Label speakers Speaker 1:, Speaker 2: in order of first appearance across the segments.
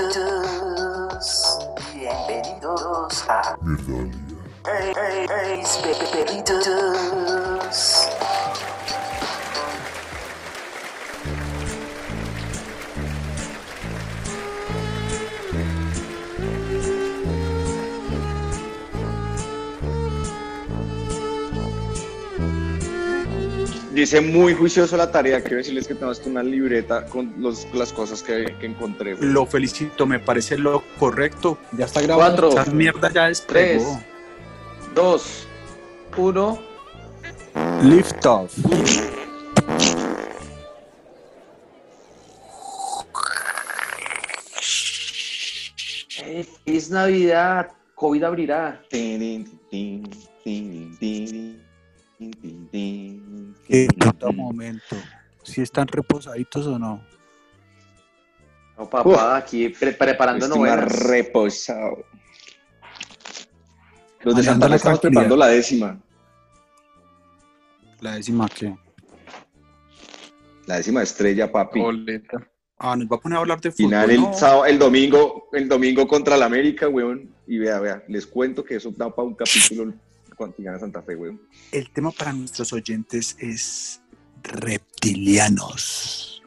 Speaker 1: perritos, bienvenidos a Hey, hey, hey,
Speaker 2: Dice muy juicioso la tarea. Quiero decirles que tengo hasta una libreta con los- las cosas que, que encontré. güey.
Speaker 3: Lo felicito, me parece lo correcto.
Speaker 4: Ya está grabando.
Speaker 5: Cuatro,
Speaker 3: Esa mierda ya despegó.
Speaker 5: Tres. dos, uno.
Speaker 3: Lift off.
Speaker 5: Eh, Es Navidad, COVID abrirá.
Speaker 2: Tin, tin, tin,
Speaker 3: Qué puto
Speaker 2: tin.
Speaker 3: momento. Si están reposaditos o no.
Speaker 5: No, papá, aquí pre- preparando novenas.
Speaker 2: reposado. Los de
Speaker 3: Manejando
Speaker 2: Santa Fe
Speaker 3: la
Speaker 2: estamos
Speaker 3: tranquilidad.
Speaker 2: preparando la décima.
Speaker 3: La décima que.
Speaker 2: La décima estrella, papi.
Speaker 3: Boleta. Ah, nos va a poner a hablar de fútbol.
Speaker 2: Final el
Speaker 3: ¿no?
Speaker 2: sábado, el domingo, el domingo contra el América, weón. Y vea, vea, les cuento que eso da para un capítulo cuando gana Santa Fe, weón.
Speaker 3: El tema para nuestros oyentes es reptilianos.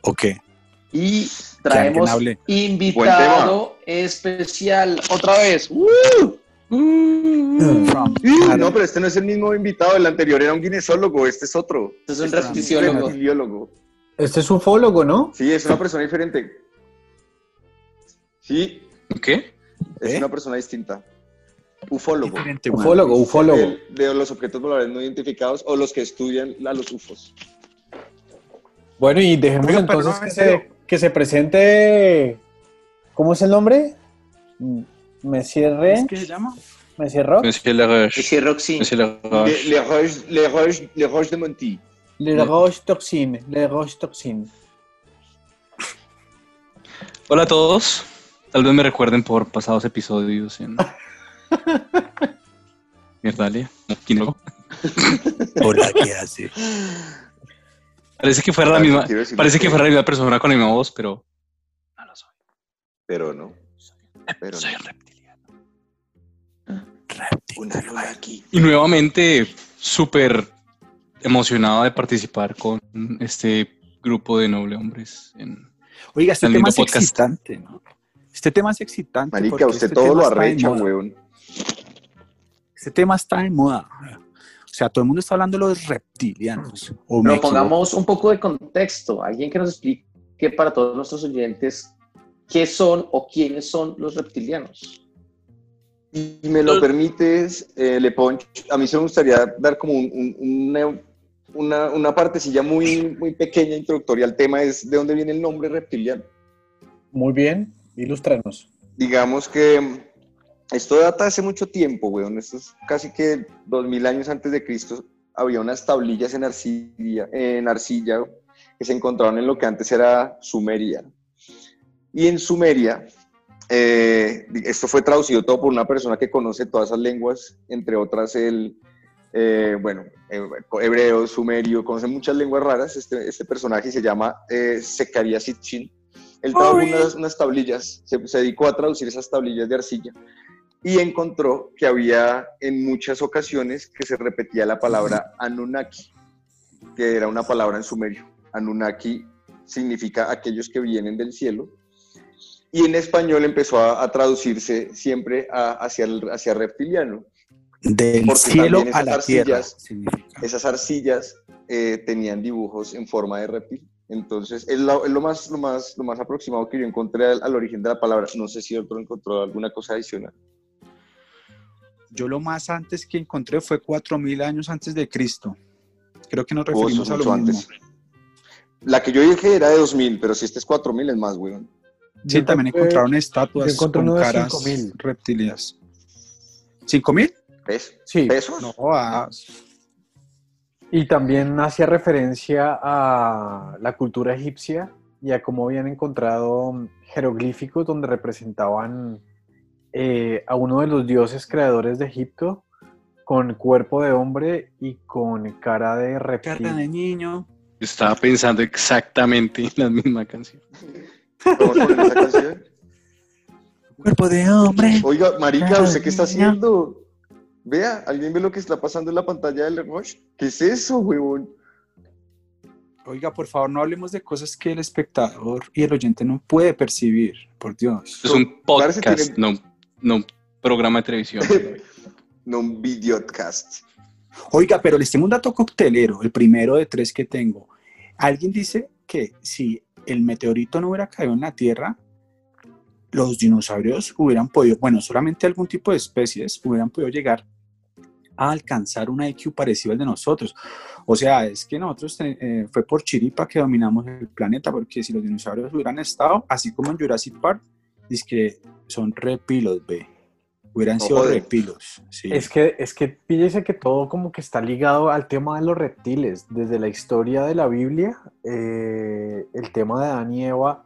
Speaker 3: ¿Ok?
Speaker 5: Y
Speaker 3: alguien
Speaker 5: traemos invitado especial. Otra vez. ¡Uh!
Speaker 2: Sí,
Speaker 3: Canadá.
Speaker 2: no, pero este no es el mismo invitado, el anterior era un guinesólogo, este es otro.
Speaker 5: Este es un
Speaker 2: Este
Speaker 5: reptiliólogo.
Speaker 2: reptiliólogo.
Speaker 4: Este es ufólogo, ¿no?
Speaker 2: Sí, es una persona diferente. Sí,
Speaker 6: ¿Qué?
Speaker 2: es
Speaker 3: ¿Eh?
Speaker 2: una persona distinta. Ufólogo.
Speaker 4: Ufólogo, ufólogo.
Speaker 2: De los objetos voladores no identificados o los que estudian a los UFOs.
Speaker 4: Bueno, y dejemos
Speaker 3: Oiga,
Speaker 4: entonces
Speaker 3: no,
Speaker 4: que, se,
Speaker 3: serio.
Speaker 4: que se presente. ¿Cómo es el nombre? Mm, Monsieur
Speaker 3: ¿Es
Speaker 4: Re,
Speaker 3: que se llama?
Speaker 4: Monsieur Rock,
Speaker 6: Monsieur Laroche.
Speaker 5: Roxy.
Speaker 6: Monsieur
Speaker 2: Le,
Speaker 6: Laroche.
Speaker 2: le Roche, le Roche- le Roche de Monty.
Speaker 4: Le Roche Toxin, Le Roche Toxin.
Speaker 6: Hola a todos. Tal vez me recuerden por pasados episodios en. Mierdalia. Aquí no.
Speaker 3: Hola, ¿qué hace?
Speaker 6: Parece que fuera la misma. Parece que fuera la misma persona con la misma voz, pero. No lo soy.
Speaker 2: Pero no. Pero
Speaker 6: soy
Speaker 2: no.
Speaker 6: reptiliano.
Speaker 2: Una luna aquí.
Speaker 6: Y nuevamente, súper emocionado de participar con este grupo de noble hombres. En...
Speaker 3: Oiga, este tema es
Speaker 6: podcast.
Speaker 3: excitante, ¿no? Este tema es excitante.
Speaker 2: Marica, usted
Speaker 3: este
Speaker 2: todo lo arrecha,
Speaker 3: moda.
Speaker 2: weón.
Speaker 3: Este tema está de moda. O sea, todo el mundo está hablando de los reptilianos. ¿o me
Speaker 5: Pero pongamos un poco de contexto. Alguien que nos explique para todos nuestros oyentes qué son o quiénes son los reptilianos.
Speaker 2: Si me lo permites, eh, Le Ponch, a mí se me gustaría dar como un- un- una, una, una partecilla muy, muy pequeña introductoria al tema, es de dónde viene el nombre reptiliano.
Speaker 4: Muy bien, ilústranos.
Speaker 2: Digamos que esto data hace mucho tiempo, weón. Esto es casi que 2000 años antes de Cristo. Había unas tablillas en arcilla, en arcilla que se encontraron en lo que antes era Sumeria. Y en Sumeria, eh, esto fue traducido todo por una persona que conoce todas esas lenguas, entre otras el, eh, bueno, eh, hebreo, sumerio, conoce muchas lenguas raras. Este, este personaje se llama eh, Sitchin. Él trajo unas tablillas, se, se dedicó a traducir esas tablillas de arcilla y encontró que había en muchas ocasiones que se repetía la palabra Anunnaki, que era una palabra en sumerio. Anunnaki significa aquellos que vienen del cielo. Y en español empezó a, a traducirse siempre a- hacia, el, hacia reptiliano.
Speaker 3: Del
Speaker 2: Porque
Speaker 3: cielo a la
Speaker 2: arcillas-. Esas arcillas eh, tenían dibujos en forma de reptil. Entonces, es, lo, es lo más, lo, más, lo más aproximado que yo encontré al, al origen de la palabra. No sé si otro encontró alguna cosa adicional.
Speaker 3: Yo lo más antes que encontré fue 4000 años antes de Cristo. Creo que nos
Speaker 2: Oh,
Speaker 3: referimos a lo mismo.
Speaker 2: antes. La que yo dije era de 2000, pero si este es 4000 es más, weón.
Speaker 3: Sí,
Speaker 4: Yo
Speaker 3: también
Speaker 4: encontré-
Speaker 3: encontraron estatuas
Speaker 4: yo encontré
Speaker 3: con caras
Speaker 4: 5000.
Speaker 3: reptilianas. ¿5000?
Speaker 2: ¿Ves?
Speaker 4: Sí,
Speaker 2: ¿Pesos?
Speaker 3: No, ah,
Speaker 4: y también hacía referencia a la cultura egipcia y a cómo habían encontrado jeroglíficos donde representaban eh, a uno de los dioses creadores de Egipto con cuerpo de hombre y con cara de
Speaker 3: cara
Speaker 4: reptil.
Speaker 3: de niño.
Speaker 6: Estaba pensando exactamente en la misma canción.
Speaker 2: Esa.
Speaker 3: Cuerpo de hombre.
Speaker 2: Oiga, marica, ¿usted qué está haciendo? Vea, ¿alguien ve lo que está pasando en la pantalla del Rush? ¿Qué es eso, huevón?
Speaker 3: Oiga, por favor, no hablemos de cosas que el espectador y el oyente no puede percibir, por Dios.
Speaker 6: Es un podcast, no, no un programa de televisión.
Speaker 2: No un videocast.
Speaker 3: Oiga, pero les tengo un dato coctelero, el primero de tres que tengo. Alguien dice que si el meteorito no hubiera caído en la Tierra, los dinosaurios hubieran podido, bueno, solamente algún tipo de especies hubieran podido llegar a alcanzar un IQ parecido al de nosotros. O sea, es que nosotros eh, fue por chiripa que dominamos el planeta, porque si los dinosaurios hubieran estado, así como en Jurassic Park, dice que son repilos, ve. Hubieran sido repilos. Sí.
Speaker 4: Es que, es que píllese que todo como que está ligado al tema de los reptiles. Desde la historia de la Biblia, eh, el tema de Adán y Eva,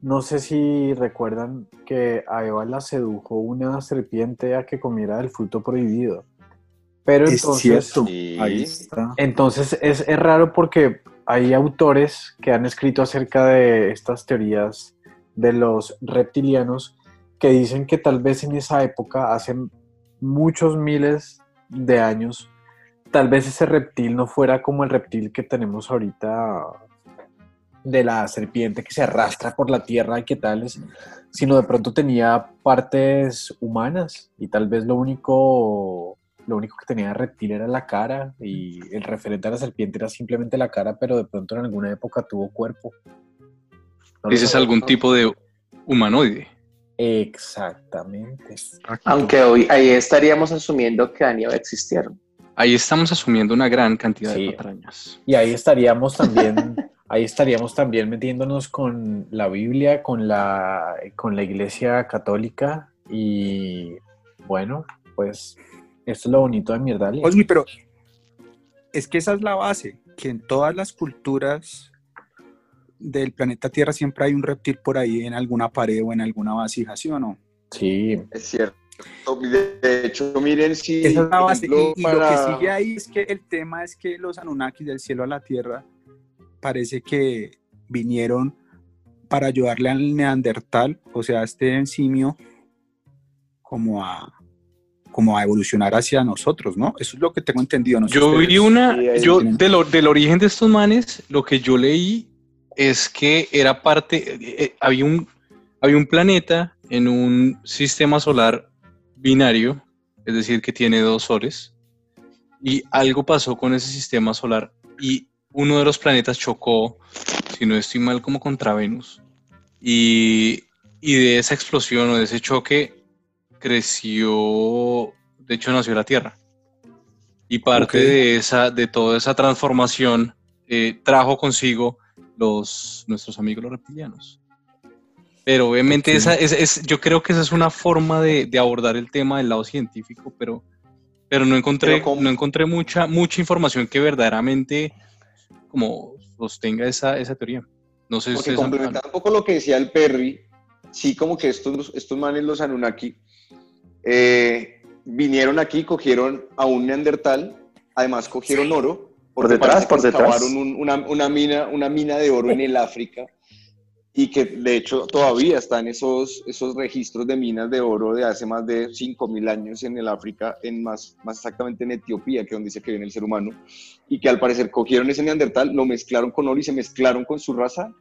Speaker 4: no sé si recuerdan que a Eva la sedujo una serpiente a que comiera del fruto prohibido. Pero
Speaker 3: Es
Speaker 4: entonces,
Speaker 3: cierto.
Speaker 2: Sí.
Speaker 3: Ahí está.
Speaker 4: entonces es, es raro porque hay autores que han escrito acerca de estas teorías de los reptilianos que dicen que tal vez en esa época, hace muchos miles de años, tal vez ese reptil no fuera como el reptil que tenemos ahorita de la serpiente que se arrastra por la tierra y que tales, sino de pronto tenía partes humanas y tal vez lo único lo único que tenía reptil era la cara y el referente a la serpiente era simplemente la cara, pero de pronto en alguna época tuvo cuerpo. No
Speaker 6: Dices
Speaker 4: sabemos.
Speaker 6: algún tipo de humanoide.
Speaker 4: Exactamente.
Speaker 5: Aunque hoy ahí estaríamos asumiendo que Daniel existieron.
Speaker 6: Ahí estamos asumiendo una gran cantidad
Speaker 4: Sí.
Speaker 6: de patrañas.
Speaker 4: Y ahí estaríamos también, ahí estaríamos también metiéndonos con la Biblia, con la, con la Iglesia Católica y bueno, pues esto es lo bonito de Mierdalia.
Speaker 3: Osmi, pero es que esa es la base, que en todas las culturas del planeta Tierra siempre hay un reptil por ahí en alguna pared o en alguna vasija, ¿sí o no?
Speaker 4: Sí,
Speaker 2: Es cierto. De hecho, miren si.
Speaker 3: Esa es la
Speaker 2: por
Speaker 3: base. Y,
Speaker 2: ejemplo,
Speaker 3: y lo que
Speaker 2: para-
Speaker 3: sigue ahí es que el tema es que los Anunnakis del cielo a la tierra parece que vinieron para ayudarle al neandertal, o sea, a este simio, como a, como a evolucionar hacia nosotros, ¿no? Eso es lo que tengo entendido. No sé
Speaker 6: Yo vi
Speaker 3: ustedes.
Speaker 6: una,
Speaker 2: Sí,
Speaker 6: yo
Speaker 3: tienen.
Speaker 6: de lo- del origen de estos manes, lo que yo leí es que era parte, eh, eh, había un, había un planeta en un sistema solar binario, es decir, que tiene dos soles, y algo pasó con ese sistema solar y uno de los planetas chocó, si no estoy mal, como contra Venus. Y, y de esa explosión o de ese choque creció, de hecho nació la Tierra. Y parte de esa, de toda esa transformación eh, trajo consigo los nuestros amigos los reptilianos. Pero obviamente esa es, es- yo creo que esa es una forma de, de abordar el tema del lado científico, pero, pero no encontré,
Speaker 2: Pero
Speaker 6: no encontré mucha, mucha información que verdaderamente como sostenga esa, esa teoría. No sé si
Speaker 2: Porque
Speaker 6: han-
Speaker 2: complementando un poco lo que decía el Perry, sí, como que estos, estos manes, los Anunnaki, eh, vinieron aquí, cogieron a un neandertal, además cogieron oro.
Speaker 5: Por detrás, por detrás.
Speaker 2: excavaron un- una, una mina, una mina de oro en el África y que de hecho todavía están esos, esos registros de minas de oro de hace más de 5.000 años en el África, en más, más exactamente en Etiopía, que es donde dice que viene el ser humano, y que al parecer cogieron ese neandertal, lo mezclaron con oro y se mezclaron con su raza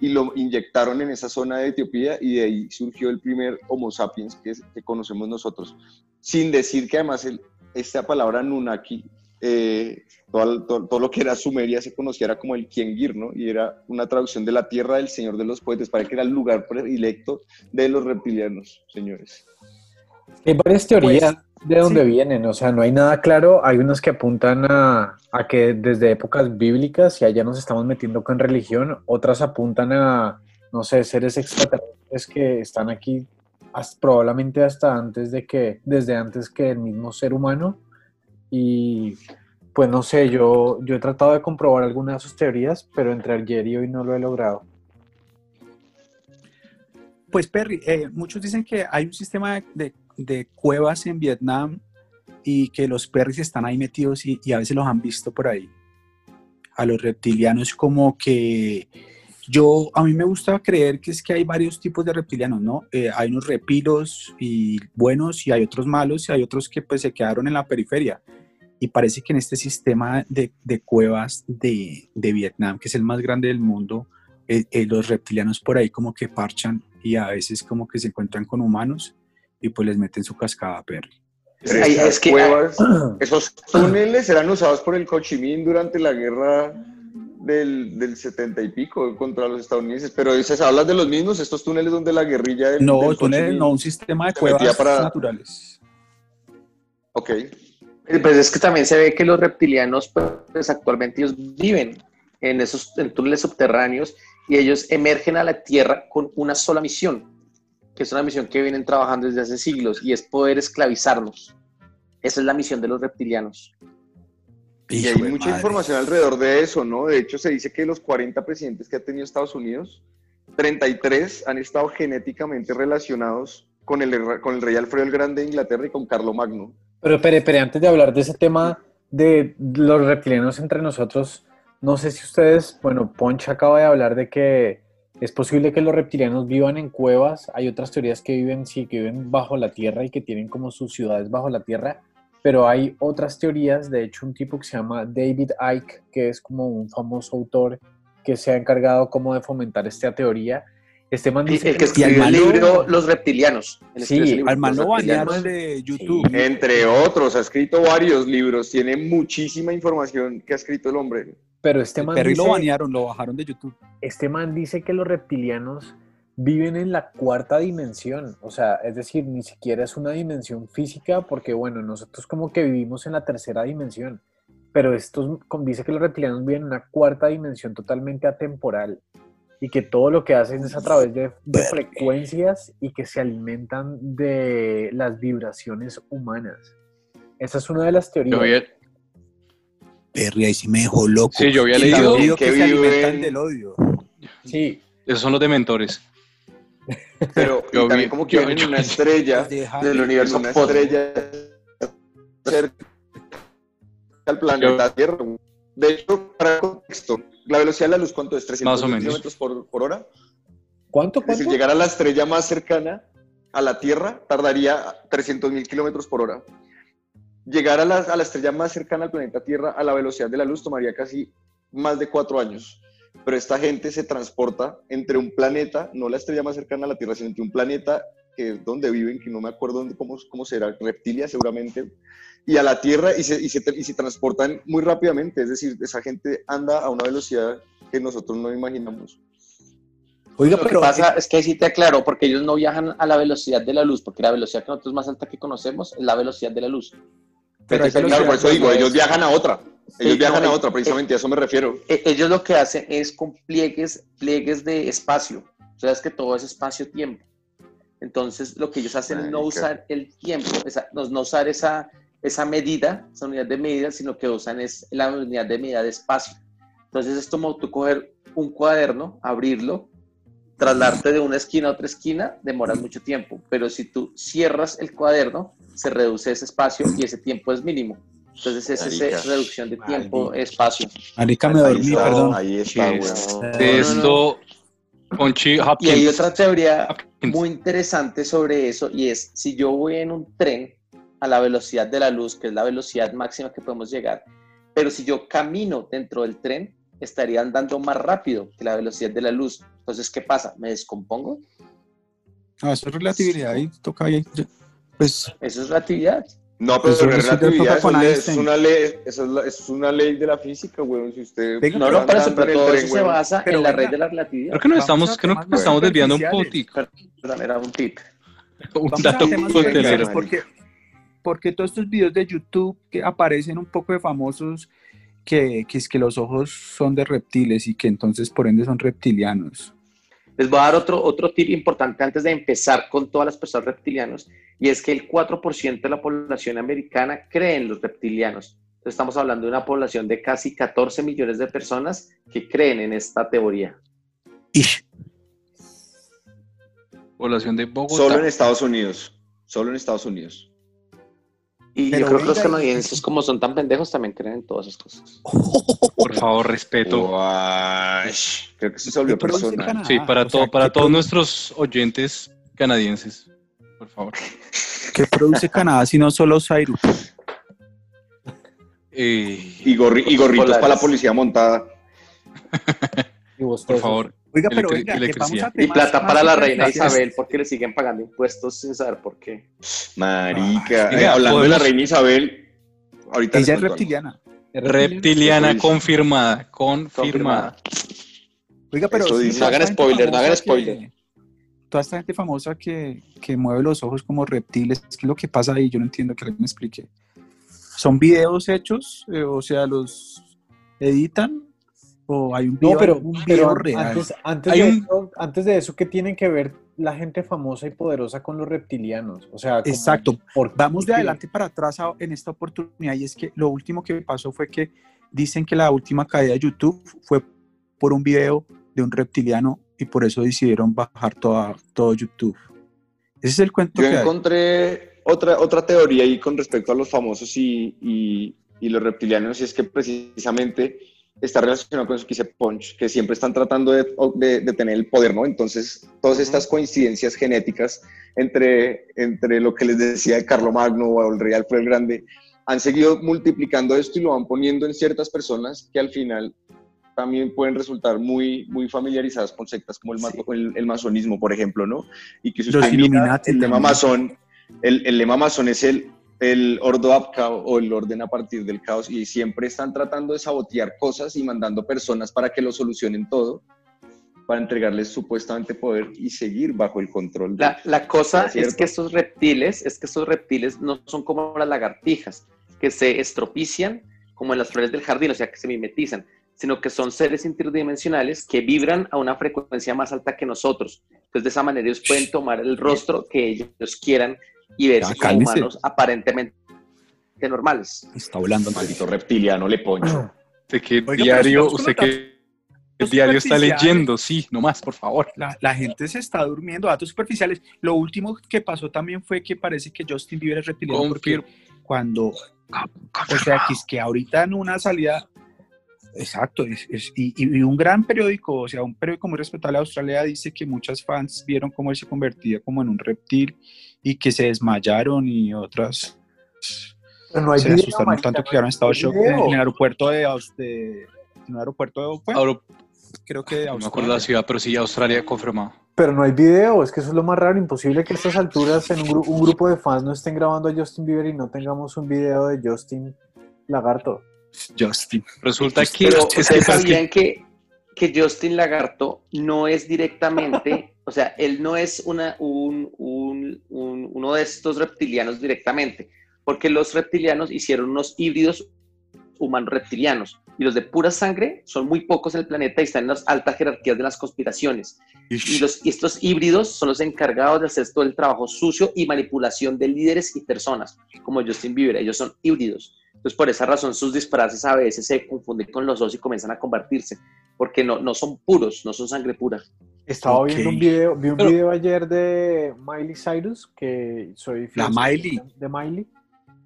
Speaker 2: y lo inyectaron en esa zona de Etiopía y de ahí surgió el primer Homo sapiens que, es- que conocemos nosotros. Sin decir que además el- esta palabra Nunaki, eh, todo, todo- todo lo que era Sumeria se conociera como el Kiengir, ¿no? Y era una traducción de la tierra del Señor de los Poetas, para que era el lugar predilecto de los reptilianos, señores.
Speaker 4: Hay varias teorías
Speaker 3: Pues,
Speaker 4: de dónde
Speaker 3: sí.
Speaker 4: vienen, o sea, no hay nada claro. Hay unas que apuntan a, a que desde épocas bíblicas y allá nos estamos metiendo con religión, otras apuntan a, no sé, seres extraterrestres que están aquí probablemente hasta antes de que, desde antes que el mismo ser humano. Y pues no sé, yo, yo he tratado de comprobar algunas de sus teorías, pero entre ayer y hoy no lo he logrado.
Speaker 3: Pues Perry, eh, muchos dicen que hay un sistema de, de- cuevas en Vietnam y que los perris están ahí metidos y, y a veces los han visto por ahí. A los reptilianos como que Yo, a mí me gusta creer que es que hay varios tipos de reptilianos, ¿no? Eh, hay unos repilos y buenos y hay otros malos y hay otros que pues se quedaron en la periferia. Y parece que en este sistema de, de cuevas de, de, Vietnam, que es el más grande del mundo, eh, eh, los reptilianos por ahí como que parchan y a veces como que se encuentran con humanos y pues les meten su cascada Perry.
Speaker 2: Es que, cuevas, esos túneles eran usados por el Ho Chi Minh durante la guerra del, del 70 y pico contra los estadounidenses, pero dices, hablas de los mismos, estos túneles donde la guerrilla del,
Speaker 3: No, del túneles no, un sistema de cuevas para... naturales.
Speaker 2: Ok.
Speaker 5: Pues es que también se ve que los reptilianos, pues actualmente ellos viven en esos en túneles subterráneos y ellos emergen a la Tierra con una sola misión, que es una misión que vienen trabajando desde hace siglos y es poder esclavizarnos. Esa es la misión de los reptilianos.
Speaker 2: Y hay mucha información alrededor de eso, ¿no? De hecho, se dice que los 40 presidentes que ha tenido Estados Unidos, 33 han estado genéticamente relacionados con el, con el rey Alfredo el Grande de Inglaterra y con Carlo Magno.
Speaker 4: Pero, espere, espere, antes de hablar de ese tema de los reptilianos entre nosotros, no sé si ustedes, bueno, Ponch acaba de hablar de que es posible que los reptilianos vivan en cuevas, hay otras teorías que viven, sí, que viven bajo la tierra y que tienen como sus ciudades bajo la tierra, pero hay otras teorías, de hecho un tipo que se llama David Icke, que es como un famoso autor que se ha encargado como de fomentar esta teoría, este man dice
Speaker 5: el que escribió el libro Los Reptilianos.
Speaker 3: Sí, al man lo banearon de YouTube.
Speaker 2: Entre otros, ha escrito varios libros, tiene muchísima información que ha escrito el hombre.
Speaker 4: Pero este man
Speaker 3: Pero dice, lo banearon, lo bajaron de YouTube.
Speaker 4: Este man dice que los reptilianos viven en la cuarta dimensión, o sea, es decir, ni siquiera es una dimensión física, porque bueno, nosotros como que vivimos en la tercera dimensión, pero estos dice que los reptilianos viven en una cuarta dimensión totalmente atemporal y que todo lo que hacen es a través de, de frecuencias y que se alimentan de las vibraciones humanas. Esa es una de las teorías.
Speaker 6: Yo había,
Speaker 3: Perry, ahí sí me dejó loco.
Speaker 6: sí, yo había leído
Speaker 3: que,
Speaker 2: que
Speaker 3: se alimentan del odio.
Speaker 4: Sí,
Speaker 6: esos son los dementores.
Speaker 2: Pero
Speaker 6: Yo
Speaker 2: también
Speaker 6: vi-
Speaker 2: como que viven una estrella del universo, una
Speaker 5: Foto.
Speaker 2: estrella cerca al planeta Tierra. De hecho, para contexto, la velocidad de la luz, ¿cuánto es? 300
Speaker 6: Más o menos.
Speaker 2: kilómetros por, por hora.
Speaker 4: ¿cuánto?
Speaker 2: Es decir,
Speaker 4: cuánto?
Speaker 2: llegar a la estrella más cercana a la Tierra tardaría 300 mil kilómetros por hora. Llegar a la, a la estrella más cercana al planeta Tierra a la velocidad de la luz tomaría casi más de cuatro años. Pero esta gente se transporta entre un planeta, no la estrella más cercana a la Tierra, sino entre un planeta que es donde viven, que no me acuerdo dónde, cómo, cómo será, reptilia seguramente, y a la Tierra y se, y, se, y se transportan muy rápidamente. Es decir, esa gente anda a una velocidad que nosotros no imaginamos.
Speaker 3: Oiga,
Speaker 5: Lo
Speaker 3: pero
Speaker 5: que pasa es que ahí sí te aclaro, porque ellos no viajan a la velocidad de la luz, porque la velocidad que nosotros más alta que conocemos es la velocidad de la luz.
Speaker 3: Pero
Speaker 2: Entonces, claro, por eso digo, ellos viajan a otra. Ellos
Speaker 5: Sí,
Speaker 2: viajan
Speaker 5: no,
Speaker 2: a
Speaker 5: eh,
Speaker 2: otra, precisamente a eso me refiero.
Speaker 5: E- Ellos lo que hacen es con pliegues, pliegues de espacio. O sea, es que todo es espacio-tiempo. Entonces, lo que ellos hacen es no usar el tiempo, esa- no, no usar esa, esa medida, esa unidad de medida, sino que usan es la unidad de medida de espacio. Entonces, es como tú coger un cuaderno, abrirlo, trasladarte de una esquina a otra esquina, demoras mucho tiempo. Pero si tú cierras el cuaderno, se reduce ese espacio y ese tiempo es mínimo. Entonces, es esa reducción de tiempo, espacio.
Speaker 3: Marica, me dormí,
Speaker 2: está,
Speaker 3: perdón.
Speaker 2: Ahí está.
Speaker 6: De esto, Ponchi
Speaker 5: Y
Speaker 6: Hopkins.
Speaker 5: hay otra teoría muy interesante sobre eso y es si yo voy en un tren a la velocidad de la luz, que es la velocidad máxima que podemos llegar, pero si yo camino dentro del tren, estaría andando más rápido que la velocidad de la luz. Entonces, ¿qué pasa? ¿Me descompongo?
Speaker 3: No, eso es relatividad ahí toca ahí. Pues
Speaker 5: Eso es relatividad.
Speaker 2: No, pero
Speaker 3: Eso
Speaker 2: no es
Speaker 3: sí te
Speaker 2: relatividad, eso es, una ley, eso es, la- eso es una ley de la física, weón. Si usted
Speaker 3: Venga,
Speaker 5: No,
Speaker 3: pero
Speaker 5: no, para eso, pero todo
Speaker 2: tren,
Speaker 5: eso se basa
Speaker 3: Pero
Speaker 5: en la red de la relatividad.
Speaker 6: Creo que nos estamos, creo que nos estamos desviando un poquito.
Speaker 5: Perdón, era un tip.
Speaker 6: Un dato
Speaker 3: porque, porque todos estos videos de YouTube que aparecen un poco de famosos que, que es que los ojos son de reptiles y que entonces por ende son reptilianos.
Speaker 5: Les voy a dar otro, otro tip importante antes de empezar con todas las personas reptilianos, y es que el 4% de la población americana cree en los reptilianos. Entonces, estamos hablando de una población de casi 14 millones de personas que creen en esta teoría.
Speaker 3: Ish.
Speaker 6: Población de Bogotá.
Speaker 2: Solo en Estados Unidos. Solo en Estados Unidos.
Speaker 5: Y
Speaker 3: Pero
Speaker 5: yo creo que los
Speaker 3: y-
Speaker 5: canadienses, como son tan pendejos, también creen en todas esas cosas.
Speaker 6: Por favor, respeto.
Speaker 2: Uash, Creo que se volvió
Speaker 3: ¿Qué produce
Speaker 2: personal.
Speaker 6: Sí, para,
Speaker 3: O sea,
Speaker 6: todo, para
Speaker 3: ¿qué
Speaker 6: todos nuestros oyentes canadienses, por favor.
Speaker 3: ¿Qué produce Canadá si no solo Cyrus?
Speaker 6: Eh,
Speaker 2: Y, gorri- y gorritos para la policía montada.
Speaker 4: Y vos
Speaker 6: por favor,
Speaker 3: Oiga, pero
Speaker 6: Electri-
Speaker 3: venga, que vamos
Speaker 6: electricidad.
Speaker 3: a
Speaker 5: Y plata
Speaker 3: más
Speaker 5: para la reina. Isabel porque le siguen pagando impuestos sin saber por qué.
Speaker 2: Marica.
Speaker 6: Ah,
Speaker 2: Eh, hablando de la reina Isabel, ahorita
Speaker 3: Ella es reptiliana.
Speaker 6: reptiliana confirmada, confirmada.
Speaker 3: Oiga, pero
Speaker 2: Eso dice. No hagan spoiler, no hagan
Speaker 3: que-
Speaker 2: spoiler.
Speaker 3: Toda esta gente famosa que, que mueve los ojos como reptiles, ¿qué es lo que pasa ahí? Yo no entiendo que alguien me explique. ¿Son videos hechos? Eh, o sea, ¿los editan? ¿O hay un video,
Speaker 4: No, pero,
Speaker 3: un video
Speaker 4: pero
Speaker 3: real?
Speaker 4: antes, de
Speaker 6: un-
Speaker 4: eso, antes de eso, ¿qué tienen que ver la gente famosa y poderosa con los reptilianos? O sea,
Speaker 3: Exacto.
Speaker 4: ¿por
Speaker 3: Vamos de adelante para atrás a- en esta oportunidad y es que lo último que pasó fue que dicen que la última caída de YouTube fue por un video de un reptiliano y por eso decidieron bajar toda, todo YouTube. Ese es el cuento
Speaker 2: Yo
Speaker 3: que hay.
Speaker 2: encontré otra, otra teoría ahí con respecto a los famosos y, y- y los reptilianos, y es que precisamente está relacionado con eso que dice Punch, que siempre están tratando de, de- de tener el poder, ¿no? Entonces, todas estas coincidencias genéticas entre, entre lo que les decía de Carlo Magno o el rey Alfredo el Grande, han seguido multiplicando esto y lo van poniendo en ciertas personas que al final también pueden resultar muy, muy familiarizadas con sectas como el, mato- el, el masonismo, por ejemplo, ¿no? Y que si
Speaker 3: Los
Speaker 2: usted mira
Speaker 3: Illuminati
Speaker 2: el lema masón, el, el lema masón es el, el ordo ab cao, o el orden a partir del caos y siempre están tratando de sabotear cosas y mandando personas para que lo solucionen todo, para entregarles supuestamente poder y seguir bajo el control. de-
Speaker 5: La, la cosa
Speaker 2: es
Speaker 5: que estos reptiles, es que estos reptiles no son como las lagartijas, que se estropician como en las flores del jardín, o sea, que se mimetizan, sino que son seres interdimensionales que vibran a una frecuencia más alta que nosotros. Entonces, de esa manera ellos pueden tomar el rostro que ellos quieran y verse
Speaker 3: Ya,
Speaker 5: como humanos aparentemente normales.
Speaker 3: Está hablando
Speaker 2: Maldito reptiliano le poncho.
Speaker 6: ¿Usted qué
Speaker 3: Oiga, pero
Speaker 6: diario, usted qué
Speaker 3: datos
Speaker 6: diario está leyendo? Sí, nomás, por favor.
Speaker 3: La, la gente se está durmiendo, datos superficiales. Lo último que pasó también fue que parece que Justin Bieber es reptiliano porque cuando, o sea, que es que ahorita en una salida, exacto, es- es- y, y un gran periódico, o sea, un periódico muy respetable de Australia dice que muchas fans vieron cómo él se convertía como en un reptil y que se desmayaron y otras
Speaker 4: Pero no hay
Speaker 3: se
Speaker 4: video,
Speaker 3: asustaron tanto que quedaron en estado shock en, el aeropuerto de, de- en el aeropuerto de.
Speaker 6: Ahora,
Speaker 3: creo que de
Speaker 6: no me acuerdo la
Speaker 3: Australia.
Speaker 6: ciudad, pero sí, Australia confirmado.
Speaker 4: Pero no hay video, es que eso es lo más raro, imposible que a estas alturas en un, gru- un grupo de fans no estén grabando a Justin Bieber y no tengamos un video de Justin Lagarto.
Speaker 3: Justin.
Speaker 6: Resulta que
Speaker 5: Pero
Speaker 6: es que,
Speaker 5: sabían que, que Justin Lagarto no es directamente, o sea, él no es una, un, un- un- uno de estos reptilianos directamente, porque los reptilianos hicieron unos híbridos humanos reptilianos y los de pura sangre son muy pocos en el planeta y están en las altas jerarquías de las conspiraciones. Y, los, y estos híbridos son los encargados de hacer todo el trabajo sucio y manipulación de líderes y personas, como Justin Bieber. Ellos son híbridos. Entonces, por esa razón, sus disfraces a veces se confunden con los dos y comienzan a convertirse, porque no, no son puros, no son sangre pura.
Speaker 4: Estaba
Speaker 3: Ok.
Speaker 4: viendo un video, vi un
Speaker 6: Pero-
Speaker 4: video ayer de Miley Cyrus, que soy
Speaker 3: La
Speaker 4: fiel
Speaker 3: Miley.
Speaker 4: de Miley,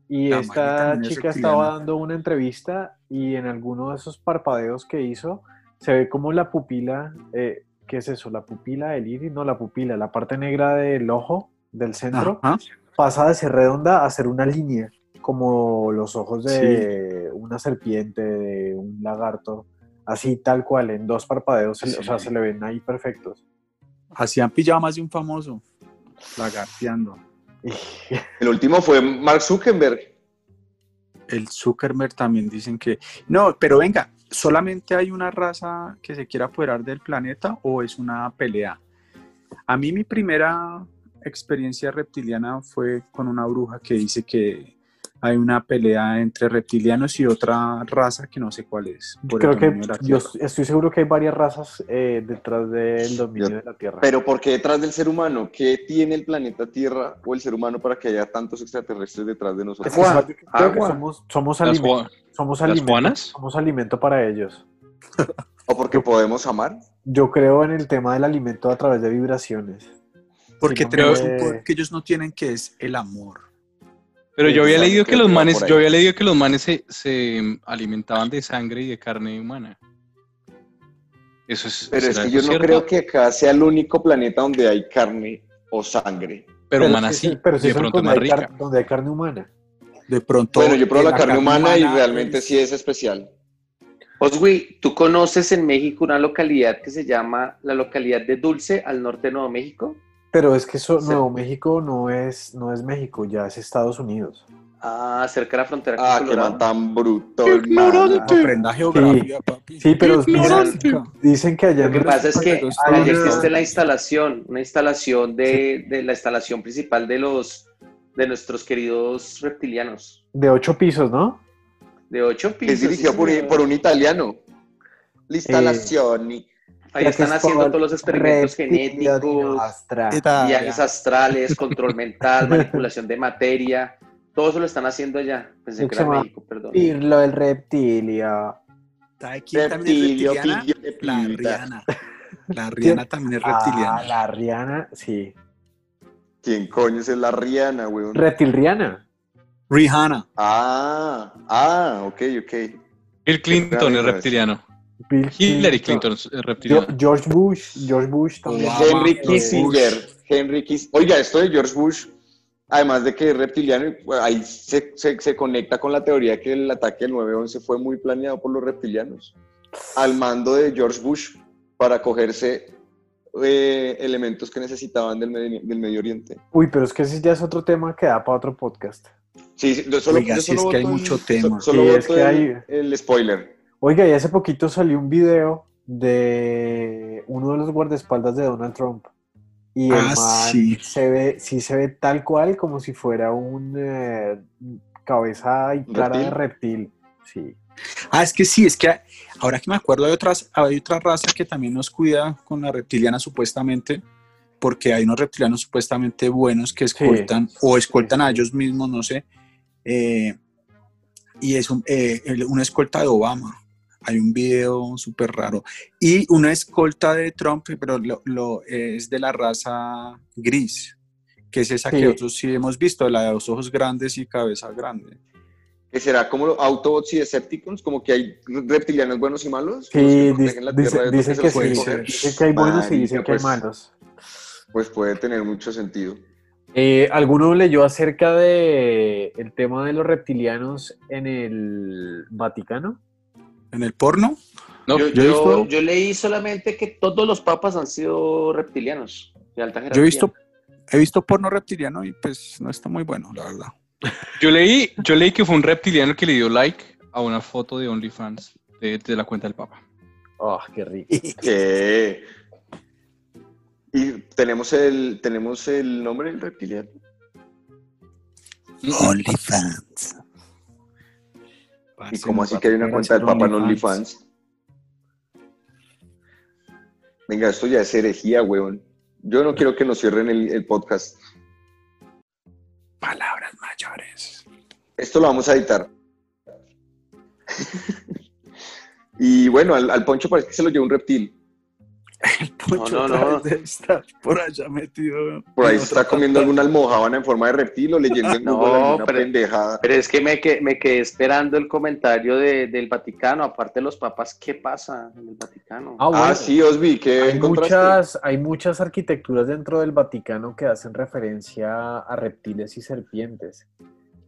Speaker 4: y
Speaker 3: La Miley
Speaker 4: esta
Speaker 3: es
Speaker 4: chica
Speaker 3: reptiliana.
Speaker 4: estaba dando una entrevista y en alguno de esos parpadeos que hizo se ve como la pupila, eh, ¿qué es eso? La pupila del iris, no la pupila, la parte negra del ojo del centro
Speaker 3: Ajá.
Speaker 4: pasa de ser redonda a ser una línea, como los ojos de una serpiente, de un lagarto, así tal cual, en dos parpadeos, o sea, se le ven ahí perfectos.
Speaker 3: Así han pillado más de un famoso. Lagarteando.
Speaker 2: El último fue Mark Zuckerberg.
Speaker 3: El Zuckerberg también dicen que. No, pero venga, ¿solamente hay una raza que se quiera apoderar del planeta o es una pelea? A mí mi primera experiencia reptiliana fue con una bruja que dice que hay una pelea entre reptilianos y otra raza que no sé cuál es. por el
Speaker 4: Creo que
Speaker 3: dominio de la
Speaker 4: yo estoy seguro que hay varias razas eh, detrás del dominio de la Tierra.
Speaker 2: Pero ¿por qué detrás del ser humano? ¿Qué tiene el planeta Tierra o el ser humano para que haya tantos extraterrestres detrás de nosotros?
Speaker 4: Es que
Speaker 5: Agua,
Speaker 4: yo creo que
Speaker 5: agua.
Speaker 4: somos, somos, alimento,
Speaker 6: Juan-
Speaker 4: somos,
Speaker 6: las
Speaker 4: alimento, somos alimento para ellos.
Speaker 2: ¿O porque podemos amar?
Speaker 4: Yo creo en el tema del alimento a través de vibraciones.
Speaker 3: Porque
Speaker 4: Sí,
Speaker 3: tenemos
Speaker 4: porque-
Speaker 3: un poder que ellos no tienen, que es el amor.
Speaker 6: Pero yo había
Speaker 2: Exacto,
Speaker 6: leído que los manes, yo había leído que los manes se, se alimentaban de sangre y de carne humana. Eso es.
Speaker 2: Pero es
Speaker 6: ¿será
Speaker 2: que yo no
Speaker 6: cierto?
Speaker 2: creo que acá sea el único planeta donde hay carne o sangre.
Speaker 6: Pero
Speaker 4: es
Speaker 6: humana sí,
Speaker 4: Pero sí
Speaker 6: de pronto más
Speaker 4: car-
Speaker 6: rica.
Speaker 4: donde hay carne humana.
Speaker 3: De pronto.
Speaker 2: Bueno, yo pruebo la carne humana y realmente
Speaker 3: es-
Speaker 2: sí es especial.
Speaker 5: Oswi, ¿tú conoces en México una localidad que se llama la localidad de Dulce al norte de Nuevo México?
Speaker 4: Pero es que eso,
Speaker 5: Sí.
Speaker 4: Nuevo México no es, no es México, ya es Estados Unidos.
Speaker 5: Ah, cerca de la frontera con
Speaker 2: Ah, qué
Speaker 5: Colorado.
Speaker 2: man tan bruto,
Speaker 6: ¡Qué
Speaker 2: hermano.
Speaker 6: ignorante!
Speaker 3: Aprenda geografía, papi.
Speaker 4: Sí, pero dicen, dicen que allá
Speaker 5: Lo que pasa es que allá existe la instalación, una instalación de, de la instalación principal de los de nuestros queridos reptilianos.
Speaker 4: de ocho pisos, ¿no?
Speaker 5: De ocho pisos.
Speaker 2: Es dirigido
Speaker 5: sí,
Speaker 2: por,
Speaker 5: señor.
Speaker 2: por un italiano. La instalación.
Speaker 5: Ahí están haciendo todos los experimentos genéticos, viajes astrales, control mental, manipulación de materia. Todo eso lo están haciendo allá. Pensé que era México, perdón.
Speaker 4: Pirlo del reptilio.
Speaker 3: ¿Sabe quién también es
Speaker 2: Reptilio, pillo de
Speaker 3: La. Rihanna. La Rihanna también es reptiliana.
Speaker 4: Ah, la Rihanna, sí.
Speaker 2: ¿Quién coño es la Rihanna, weón?
Speaker 4: Reptil Rihanna.
Speaker 3: Rihanna.
Speaker 2: Ah, ah, ok, ok.
Speaker 6: Bill Clinton es. reptiliano.
Speaker 4: Bill
Speaker 6: Hillary Clinton reptiliano.
Speaker 4: Yo- George Bush, George Bush también.
Speaker 2: Henry Kissinger.
Speaker 3: Bush.
Speaker 2: Henry Kiss. Oiga, esto de George Bush, además de que es reptiliano, ahí se, se- se conecta con la teoría que el ataque del 9-11 fue muy planeado por los reptilianos. Al mando de George Bush para cogerse eh, elementos que necesitaban del, Medi- del Medio Oriente.
Speaker 4: Uy, pero es que ese ya es otro tema que da para otro podcast.
Speaker 2: Sí, sí, yo solo,
Speaker 3: Oiga,
Speaker 2: yo
Speaker 3: sí, es que hay
Speaker 2: el-
Speaker 3: mucho tema.
Speaker 2: Solo
Speaker 4: Sí, es que
Speaker 2: el,
Speaker 4: hay-
Speaker 2: el spoiler.
Speaker 4: Oiga, y hace poquito salió un video de uno de los guardaespaldas de Donald Trump. Y el
Speaker 3: Ah,
Speaker 4: man
Speaker 3: sí.
Speaker 4: se ve, sí se ve tal cual como si fuera un eh, cabeza y cara de reptil. Sí.
Speaker 3: Ah, es que sí, es que ahora que me acuerdo hay otras, hay otra raza que también nos cuida con la reptiliana supuestamente, porque hay unos reptilianos supuestamente buenos que escoltan o escoltan a ellos mismos, no sé. eh, y es un, eh, una escolta de Obama. Hay un video súper raro. Y una escolta de Trump, pero lo, lo- es de la raza gris, que es esa
Speaker 4: Sí.
Speaker 3: que nosotros sí hemos visto, la de los ojos grandes y cabeza grande.
Speaker 2: Que será como los Autobots y Decepticons, como que hay reptilianos buenos y malos. los
Speaker 4: Sí,
Speaker 2: que
Speaker 4: dice- que sí. Dicen hay buenos y dicen que hay
Speaker 2: pues,
Speaker 4: malos.
Speaker 2: Pues puede tener mucho sentido.
Speaker 4: Eh, ¿Alguno leyó acerca de el tema de los reptilianos en el Vaticano?
Speaker 3: En el porno,
Speaker 6: No,
Speaker 5: yo,
Speaker 3: yo he
Speaker 5: yo-
Speaker 3: visto-
Speaker 5: yo leí solamente que todos los papas han sido reptilianos de alta jerarquía.
Speaker 3: Yo he visto, he visto porno reptiliano y pues no está muy bueno, la verdad.
Speaker 6: Yo leí, yo leí que fue un reptiliano que le dio like a una foto de OnlyFans de, de la cuenta del Papa.
Speaker 4: Oh, qué rico.
Speaker 2: Y tenemos el, tenemos el nombre del reptiliano.
Speaker 3: OnlyFans.
Speaker 2: ¿Y cómo así que hay una cuenta del Papa en OnlyFans? Venga, esto ya es herejía, weón. Yo no quiero que nos cierren el, el podcast.
Speaker 3: Palabras mayores.
Speaker 2: Esto lo vamos a editar. y bueno, al, al Poncho parece que se lo llevó un reptil.
Speaker 3: Poncho
Speaker 5: No, no, no.
Speaker 3: estar por allá metido.
Speaker 2: Por ahí está comiendo alguna almohábana en forma de reptil o leyendo en
Speaker 5: No,
Speaker 2: Google alguna
Speaker 5: pero-
Speaker 2: pendejada.
Speaker 5: Pero es que me, que- me quedé esperando el comentario de- del Vaticano. Aparte de los papas, ¿qué pasa en el Vaticano?
Speaker 4: Ah, bueno.
Speaker 2: Ah, sí, Osby, ¿qué
Speaker 4: Hay
Speaker 2: encontraste?
Speaker 4: muchas, hay muchas arquitecturas dentro del Vaticano que hacen referencia a reptiles y serpientes.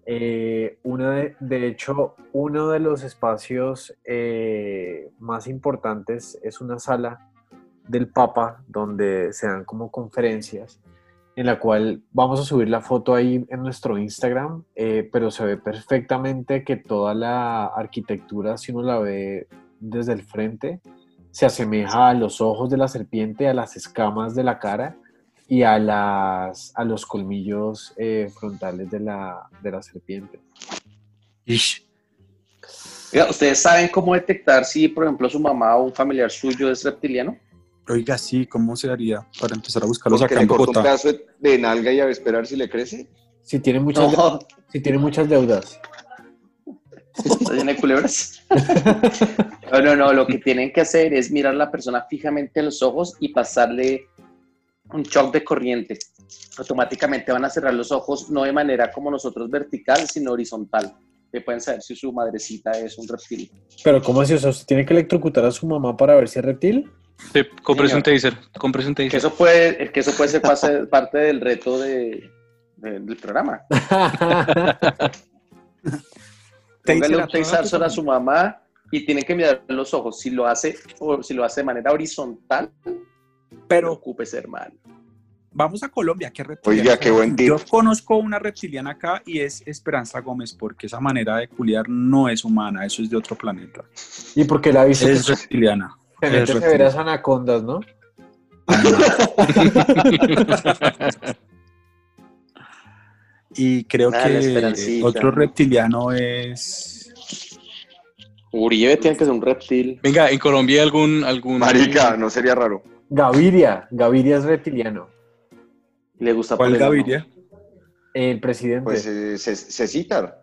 Speaker 4: Eh, una de, de hecho, uno de los espacios eh, más importantes es una sala del Papa donde se dan como conferencias, en la cual vamos a subir la foto ahí en nuestro Instagram, eh, pero se ve perfectamente que toda la arquitectura, si uno la ve desde el frente, se asemeja a los ojos de la serpiente, a las escamas de la cara y a, las, a los colmillos eh, frontales de la, de la serpiente.
Speaker 3: Ish.
Speaker 5: ¿Ustedes saben cómo detectar si, por ejemplo, su mamá o un familiar suyo es reptiliano?
Speaker 3: Oiga, sí, ¿cómo se haría para empezar a buscarlos
Speaker 2: Porque
Speaker 3: acá
Speaker 2: le
Speaker 3: en
Speaker 2: cortó un
Speaker 3: Bogotá?
Speaker 2: pedazo de, de nalga y a esperar si le crece.
Speaker 4: Si tiene muchas,
Speaker 5: No,
Speaker 4: si tiene muchas deudas.
Speaker 5: ¿está llena de culebras? No, no, no. Lo que tienen que hacer es mirar a la persona fijamente a los ojos y pasarle un shock de corriente. Automáticamente van a cerrar los ojos, no de manera como nosotros vertical, sino horizontal. Que pueden saber si su madrecita es un reptil.
Speaker 4: Pero ¿cómo así? O sea, ¿usted tiene que electrocutar a su mamá para ver si es reptil?
Speaker 6: Sí, compres un taser. Compres un
Speaker 5: Que
Speaker 6: taser.
Speaker 5: eso puede, que eso puede ser pase- parte del reto de, de- del programa. Póngale un
Speaker 3: Taser a
Speaker 5: su mamá y tienen que mirar los ojos. Si lo hace, o si lo hace de manera horizontal,
Speaker 3: Pero
Speaker 5: preocúpese, hermano.
Speaker 3: vamos a Colombia, ¿qué reptiliana?
Speaker 2: Oiga, qué buen tip.
Speaker 3: Yo conozco una reptiliana acá y es Esperanza Gómez, porque esa manera de culiar no es humana, eso es de otro planeta.
Speaker 4: ¿Y porque la viste?
Speaker 3: Es reptiliana.
Speaker 4: Se mete
Speaker 3: reptil.
Speaker 4: severas anacondas, ¿no?
Speaker 3: Y creo
Speaker 5: Ah,
Speaker 3: que otro reptiliano es.
Speaker 5: Uribe tiene que ser un reptil.
Speaker 6: Venga, en Colombia hay algún, algún.
Speaker 2: Marica, no sería raro.
Speaker 4: Gaviria. Gaviria es reptiliano.
Speaker 5: Le gusta
Speaker 3: ¿Cuál
Speaker 5: por el ano.
Speaker 3: Gaviria?
Speaker 4: El presidente.
Speaker 2: Pues eh, se, se citar.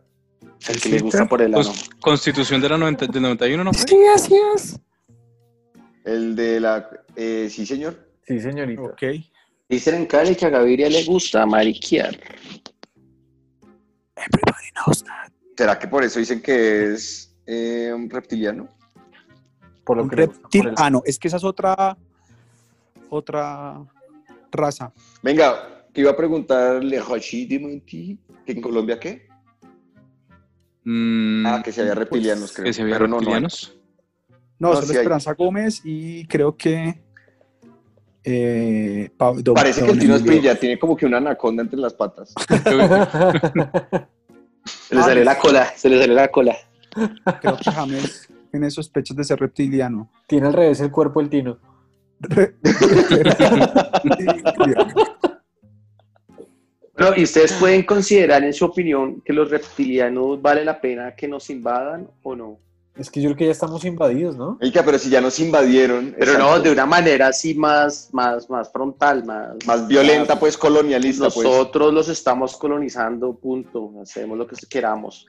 Speaker 5: El que le gusta por el ano.
Speaker 6: Cons- Constitución de la 90 del 91, ¿no fue?
Speaker 4: así es.
Speaker 2: El de la. eh, sí, señor.
Speaker 4: Sí, señorita.
Speaker 3: Ok.
Speaker 5: Dicen en Cali que a Gaviria le gusta mariquear.
Speaker 3: Everybody knows that.
Speaker 2: ¿Será que por eso dicen que es eh, un reptiliano?
Speaker 4: Por lo
Speaker 3: Un
Speaker 4: que le gusta
Speaker 3: reptil.
Speaker 4: por el-
Speaker 3: Ah, no, es que esa es otra. Otra raza.
Speaker 2: Venga, te iba a preguntar, Le Rochi de Monti, que en Colombia qué?
Speaker 6: Mm,
Speaker 2: Ah, que se había reptilianos, creo.
Speaker 6: que se vean
Speaker 2: Pero no, no hay.
Speaker 6: reptilianos.
Speaker 3: No,
Speaker 2: No,
Speaker 3: solo
Speaker 2: hay.
Speaker 3: Esperanza Gómez y creo que. Eh, Pa- don-
Speaker 2: Parece que el Tino
Speaker 3: Emilio.
Speaker 2: Esprilla tiene como que una anaconda entre las patas.
Speaker 5: Se le sale la cola, se le sale la cola.
Speaker 3: Creo que James tiene sospechas de ser reptiliano.
Speaker 4: Tiene al revés el cuerpo el tino.
Speaker 5: Y ustedes pueden considerar, en su opinión, que los reptilianos vale la pena que nos invadan o no.
Speaker 4: Es que yo creo que ya estamos invadidos, ¿no?
Speaker 2: Oiga, pero si ya nos invadieron.
Speaker 5: Pero no, de una manera así más, más, más frontal, más,
Speaker 2: Más violenta, pues colonialista, pues.
Speaker 5: Nosotros los estamos colonizando, punto. Hacemos lo que queramos.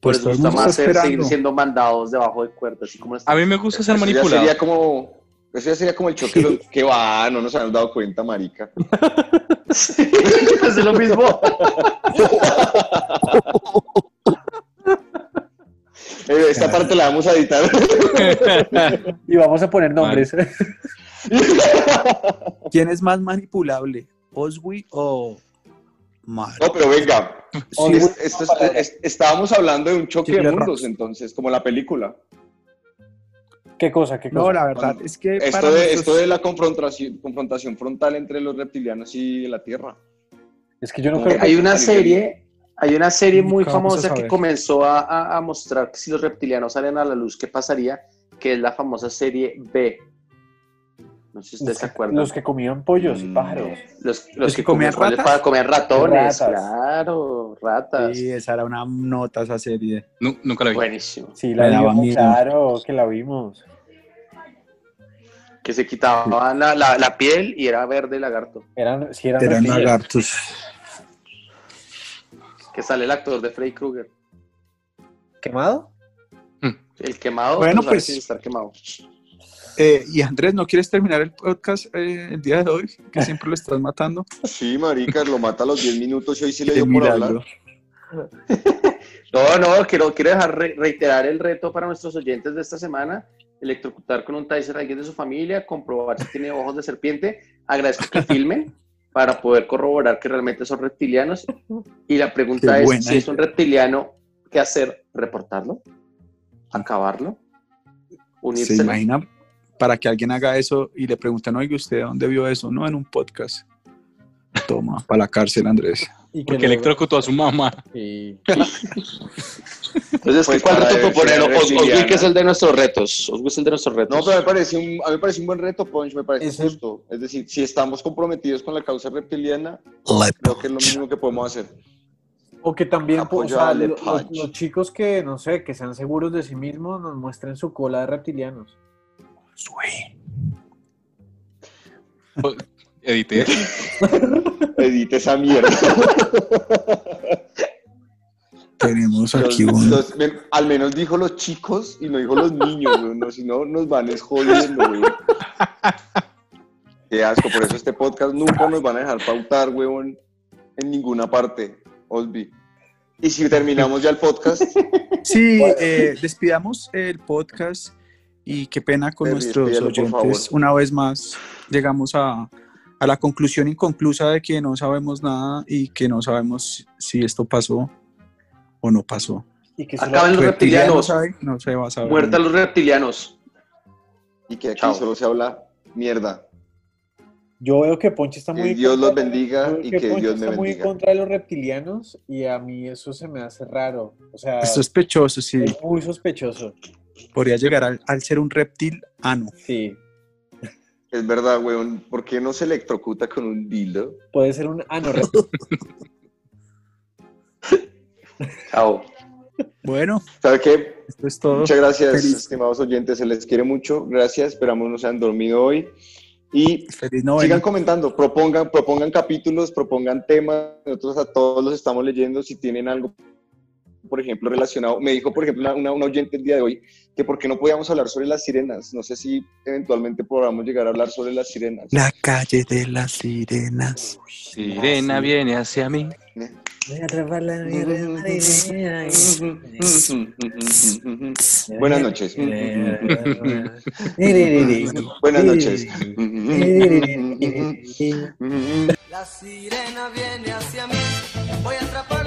Speaker 3: Pues
Speaker 5: Por
Speaker 3: todo
Speaker 5: eso
Speaker 3: el
Speaker 5: gusta más ser- seguir siendo mandados debajo de cuerdas, así como
Speaker 6: A mí me gusta ser manipulado.
Speaker 2: sería como. Eso ya sería como el choque. lo- que va, no nos habíamos dado cuenta, marica.
Speaker 5: es lo mismo.
Speaker 2: Eh, Esta parte la vamos a editar.
Speaker 4: Y vamos a poner nombres.
Speaker 3: ¿Quién es más manipulable? ¿Oswi o Mar?
Speaker 2: No, pero venga.
Speaker 3: Sí,
Speaker 2: es- esto es- es- estábamos hablando de un choque de mundos, entonces, como la película.
Speaker 4: ¿Qué cosa? ¿Qué cosa?
Speaker 3: No, la verdad es que para
Speaker 2: Esto de,
Speaker 3: nuestros-
Speaker 2: esto de la confrontación, confrontación frontal entre los reptilianos y la Tierra.
Speaker 4: Es que yo no
Speaker 2: No,
Speaker 4: creo que...
Speaker 5: Hay una serie, hay una serie muy
Speaker 3: vamos a
Speaker 5: famosa que comenzó a, a- a mostrar que si los reptilianos salen a la luz, ¿qué pasaría? Que es la famosa serie B. No sé si ustedes
Speaker 4: Los
Speaker 5: se acuerdan.
Speaker 4: los que comían pollos y
Speaker 2: Mm.
Speaker 4: pájaros.
Speaker 5: Los, los
Speaker 3: ¿Los
Speaker 5: que
Speaker 3: que comían
Speaker 5: comían
Speaker 3: ratas?
Speaker 5: Para comer ratones,
Speaker 4: Ratas.
Speaker 5: claro, ratas.
Speaker 3: Sí, esa era una nota esa serie.
Speaker 6: Nu- nunca la vi.
Speaker 5: Buenísimo.
Speaker 4: Sí, la vimos,
Speaker 3: miedo.
Speaker 4: claro, que la vimos.
Speaker 5: Que se quitaban la, la- la piel y era verde lagarto.
Speaker 4: Eran, sí, eran,
Speaker 3: Eran lagartos.
Speaker 5: Que sale el actor de Freddy Krueger.
Speaker 4: ¿Quemado?
Speaker 5: El quemado,
Speaker 3: Bueno, pues-
Speaker 5: sin estar quemado.
Speaker 3: Eh, y Andrés, ¿no quieres terminar el podcast eh, el día de hoy? Que siempre lo estás matando.
Speaker 2: Sí, marica, lo mata a los 10 minutos y hoy sí le dio por hablar.
Speaker 5: No, no, quiero, quiero dejar re- reiterar el reto para nuestros oyentes de esta semana. Electrocutar con un taser a alguien de su familia, comprobar si tiene ojos de serpiente. Agradezco que filmen para poder corroborar que realmente son reptilianos. Y la pregunta
Speaker 3: Qué
Speaker 5: es,
Speaker 3: buena
Speaker 5: si es un reptiliano, ¿qué hacer? ¿Reportarlo? ¿Acabarlo?
Speaker 3: ¿Se
Speaker 5: ¿Unirse?
Speaker 3: imagina para que alguien haga eso y le preguntan, oye, ¿usted dónde vio eso? No, en un podcast. Toma, para la cárcel, Andrés.
Speaker 4: Y que
Speaker 6: Porque
Speaker 4: luego-
Speaker 6: electrocutó a su mamá.
Speaker 4: y-
Speaker 5: Entonces,
Speaker 2: Pues
Speaker 5: ¿cuál
Speaker 2: para
Speaker 5: reto proponer?
Speaker 2: ser
Speaker 5: Os- Oswi,
Speaker 2: reptiliana.
Speaker 5: que es el de nuestros retos. Oswi es el de nuestros retos.
Speaker 2: No, pero me parece un, a mí me parece un buen reto, Punch, me parece
Speaker 4: Ese-
Speaker 2: justo. Es decir, si estamos comprometidos con la causa reptiliana, creo que es lo mismo que podemos hacer.
Speaker 4: O que también pues, o sea, los,
Speaker 2: punch.
Speaker 4: los chicos que, no sé, que sean seguros de sí mismos nos muestren su cola de reptilianos.
Speaker 6: Edité.
Speaker 2: Edite esa mierda.
Speaker 3: Tenemos
Speaker 2: Los-
Speaker 3: aquí un...
Speaker 2: los- men- al menos dijo los chicos y no dijo los niños, no, si no nos van es jodiendo, güey. Qué asco, por eso este podcast nunca nos van a dejar pautar, huevón, en ninguna parte, Osby. Y si terminamos ya el podcast,
Speaker 3: Sí, eh, despidamos el podcast y qué pena con nuestros oyentes. Una vez más llegamos a, a la conclusión inconclusa de que no sabemos nada y que no sabemos si esto pasó o no pasó.
Speaker 4: Y que
Speaker 5: Acaben los reptilianos.
Speaker 3: Reptilianos no se va a saber.
Speaker 5: Muerta los reptilianos.
Speaker 2: y que aquí
Speaker 5: Chao.
Speaker 2: solo se habla mierda.
Speaker 4: Yo veo que Ponche está
Speaker 2: Que
Speaker 4: muy en
Speaker 2: Dios los bendiga y que
Speaker 4: Ponche
Speaker 2: Dios me
Speaker 4: está muy en
Speaker 2: bendiga.
Speaker 4: contra de los reptilianos y a mí eso se me hace raro. O sea,
Speaker 3: Es sospechoso, sí.
Speaker 4: es muy sospechoso.
Speaker 3: Podría llegar al, al ser un reptil ano.
Speaker 4: Sí.
Speaker 2: Es verdad, weón. ¿Por qué no se electrocuta con un dildo?
Speaker 4: Puede ser un anoreptil.
Speaker 5: Chao.
Speaker 3: Bueno,
Speaker 2: ¿Sabe qué?
Speaker 3: esto es todo.
Speaker 2: Muchas gracias,
Speaker 3: Feliz.
Speaker 2: estimados oyentes. Se les quiere mucho. Gracias. Esperamos no se han dormido hoy. Y
Speaker 3: Feliz
Speaker 2: sigan comentando, propongan, propongan capítulos, propongan temas. Nosotros a todos los estamos leyendo. Si tienen algo, por ejemplo, relacionado. Me dijo, por ejemplo, una, una- una oyente el día de hoy que por qué no podíamos hablar sobre las sirenas. No sé si eventualmente podamos llegar a hablar sobre las sirenas.
Speaker 3: La calle de las sirenas.
Speaker 6: Sirena viene hacia mí.
Speaker 2: Buenas noches. Buenas noches.
Speaker 7: La sirena viene hacia mí, voy a atraparle